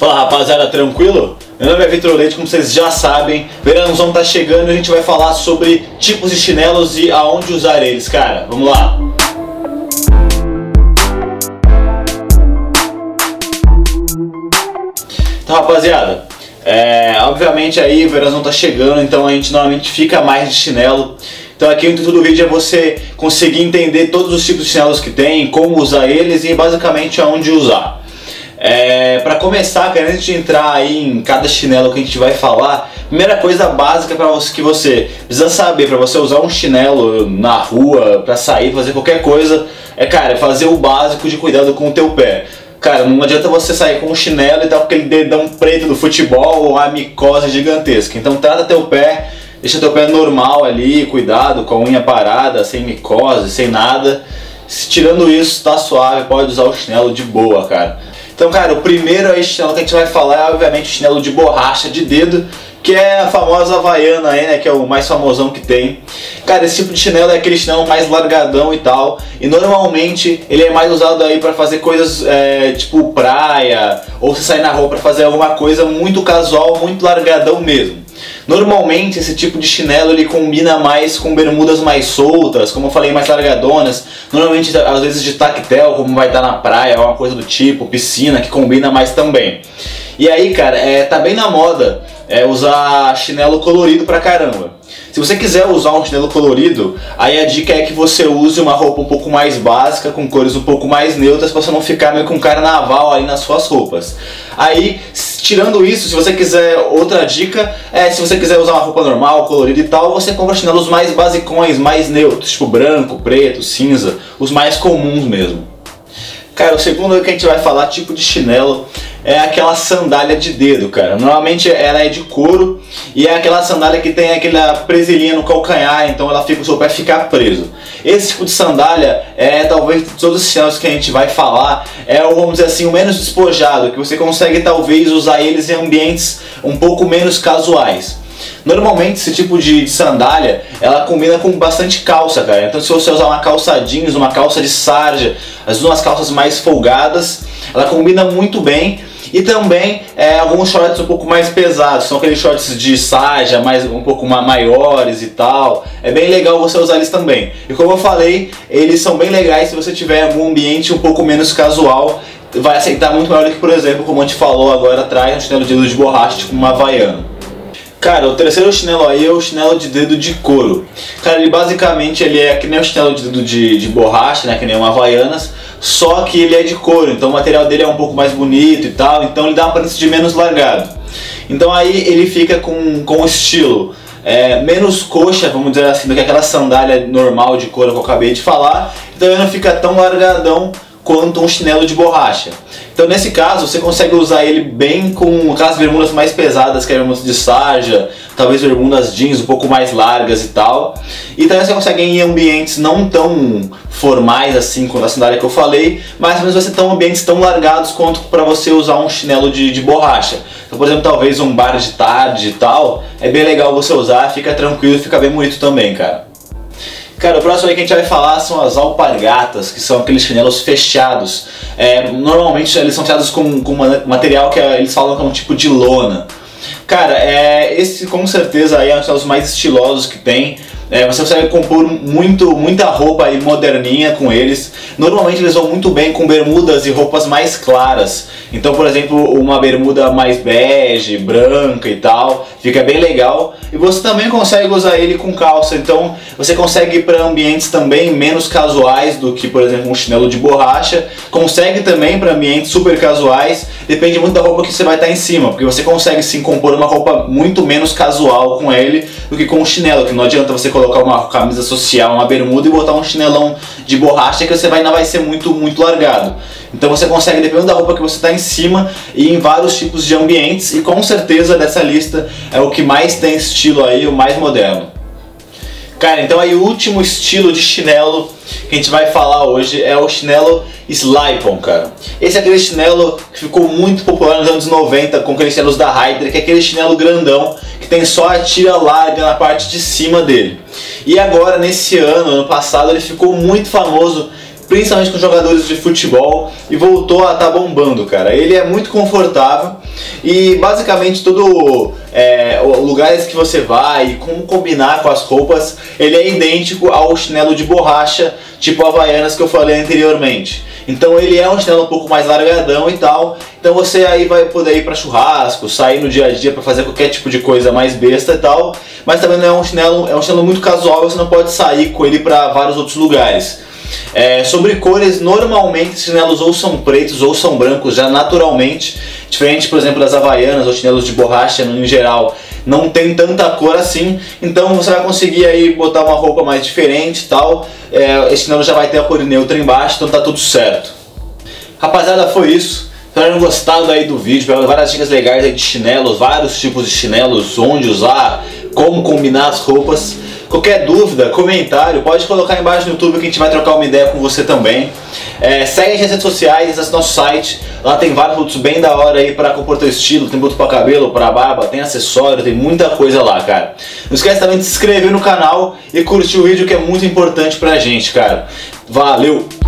Fala rapaziada, tranquilo? Meu nome é Vitor Leite, como vocês já sabem, verãozão tá chegando e a gente vai falar sobre tipos de chinelos e aonde usar eles, cara. Vamos lá! Então rapaziada, é, obviamente aí o verãozão tá chegando, então a gente normalmente fica mais de chinelo. Então aqui o intuito do vídeo é você conseguir entender todos os tipos de chinelos que tem, como usar eles e basicamente aonde usar. É, para começar, cara, antes de entrar aí em cada chinelo que a gente vai falar, primeira coisa básica para você que você precisa saber para você usar um chinelo na rua, para sair, fazer qualquer coisa, é cara, fazer o básico de cuidado com o teu pé. Cara, não adianta você sair com um chinelo e dar aquele dedão preto do futebol ou a micose gigantesca. Então trata teu pé, deixa teu pé normal ali, cuidado com a unha parada, sem micose, sem nada. Tirando isso, tá suave, pode usar o chinelo de boa, cara. Então, cara, o primeiro aí chinelo que a gente vai falar é, obviamente, o chinelo de borracha de dedo, que é a famosa Havaiana aí, né, que é o mais famosão que tem. Cara, esse tipo de chinelo é aquele chinelo mais largadão e tal, e normalmente ele é mais usado aí para fazer coisas é, tipo praia, ou você sair na rua para fazer alguma coisa muito casual, muito largadão mesmo. Normalmente esse tipo de chinelo ele combina mais com bermudas mais soltas, como eu falei, mais largadonas. Normalmente às vezes de tactel, como vai estar na praia, ou uma coisa do tipo, piscina, que combina mais também. E aí, cara, é, tá bem na moda é, usar chinelo colorido pra caramba. Se você quiser usar um chinelo colorido, aí a dica é que você use uma roupa um pouco mais básica, com cores um pouco mais neutras, para você não ficar meio com carnaval aí nas suas roupas. Aí, tirando isso, se você quiser outra dica, é se você quiser usar uma roupa normal, colorida e tal, você compra chinelos mais basicões, mais neutros, tipo branco, preto, cinza, os mais comuns mesmo. Cara, o segundo que a gente vai falar, tipo de chinelo, é aquela sandália de dedo, cara. Normalmente ela é de couro e é aquela sandália que tem aquela presilhinha no calcanhar, então ela fica o seu pé ficar preso. Esse tipo de sandália é talvez todos os chinelos que a gente vai falar, é o, vamos dizer assim, o menos despojado, que você consegue talvez usar eles em ambientes um pouco menos casuais. Normalmente esse tipo de sandália, ela combina com bastante calça, cara. Então se você usar uma calça jeans, uma calça de sarja, as duas calças mais folgadas, ela combina muito bem e também é, alguns shorts um pouco mais pesados, são aqueles shorts de sarja, mais, um pouco maiores e tal. É bem legal você usar eles também. E como eu falei, eles são bem legais se você tiver algum ambiente um pouco menos casual. Vai aceitar muito melhor do que, por exemplo, como a gente falou agora atrás, um chinelo de dedo de borracha, tipo uma havaiana. Cara, o terceiro chinelo aí é o chinelo de dedo de couro. Cara, ele basicamente ele é que nem o chinelo de dedo de, de borracha, né? Que nem uma Havaianas, só que ele é de couro, então o material dele é um pouco mais bonito e tal, então ele dá uma aparência de menos largado. Então aí ele fica com, com estilo é, menos coxa, vamos dizer assim, do que aquela sandália normal de couro que eu acabei de falar, então ele não fica tão largadão quanto um chinelo de borracha. Então nesse caso você consegue usar ele bem com aquelas bermudas mais pesadas, que é bermudas de sarja, talvez bermudas jeans um pouco mais largas e tal. E também você consegue ir em ambientes não tão formais assim quanto a sandália que eu falei, mas não vai ser tão ambientes tão largados quanto para você usar um chinelo de, de borracha. Então, por exemplo, talvez um bar de tarde e tal, é bem legal você usar, fica tranquilo, fica bem bonito também, cara. Cara, o próximo aí que a gente vai falar são as alpargatas, que são aqueles chinelos fechados. É, normalmente eles são fechados com, com material que é, eles falam que é um tipo de lona. Cara, é, esse com certeza aí é um dos mais estilosos que tem. É, você consegue compor muito, muita roupa aí moderninha com eles. Normalmente eles vão muito bem com bermudas e roupas mais claras. Então, por exemplo, uma bermuda mais bege, branca e tal, fica bem legal. E você também consegue usar ele com calça, então você consegue ir para ambientes também menos casuais do que, por exemplo, um chinelo de borracha. Consegue também para ambientes super casuais, depende muito da roupa que você vai estar em cima, porque você consegue sim compor uma roupa muito menos casual com ele do que com um chinelo, que não adianta você colocar uma camisa social, uma bermuda e botar um chinelão de borracha que você vai, ainda vai ser muito, muito largado. Então você consegue, dependendo da roupa que você está em cima, e em vários tipos de ambientes, e com certeza dessa lista é o que mais tem estilo aí, o mais moderno. Cara, então aí o último estilo de chinelo que a gente vai falar hoje é o chinelo Slipon, cara. Esse é aquele chinelo que ficou muito popular nos anos 90 com aqueles chinelos da Hydra, que é aquele chinelo grandão que tem só a tira larga na parte de cima dele. E agora, nesse ano, ano passado, ele ficou muito famoso principalmente com jogadores de futebol, e voltou a estar tá bombando, cara. Ele é muito confortável e basicamente todo é, lugares que você vai e como combinar com as roupas, ele é idêntico ao chinelo de borracha, tipo Havaianas que eu falei anteriormente. Então ele é um chinelo um pouco mais largadão e tal. Então você aí vai poder ir para churrasco, sair no dia a dia para fazer qualquer tipo de coisa mais besta e tal. Mas também não é um chinelo, é um chinelo muito casual, você não pode sair com ele para vários outros lugares. É, sobre cores, normalmente os chinelos ou são pretos ou são brancos já naturalmente, diferente, por exemplo, das havaianas ou chinelos de borracha no geral, não tem tanta cor assim, então você vai conseguir aí botar uma roupa mais diferente e tal. É, esse chinelo já vai ter a cor neutra embaixo, então tá tudo certo. Rapaziada, foi isso. Espero tenham gostado aí do vídeo, várias dicas legais de chinelos, vários tipos de chinelos, onde usar, como combinar as roupas. Qualquer dúvida, comentário, pode colocar embaixo no YouTube que a gente vai trocar uma ideia com você também. É, segue as redes sociais, acesse nosso site, lá tem vários produtos bem da hora aí para compor teu estilo, tem produto para cabelo, para barba, tem acessório, tem muita coisa lá, cara. Não esquece também de se inscrever no canal e curtir o vídeo que é muito importante pra gente, cara. Valeu!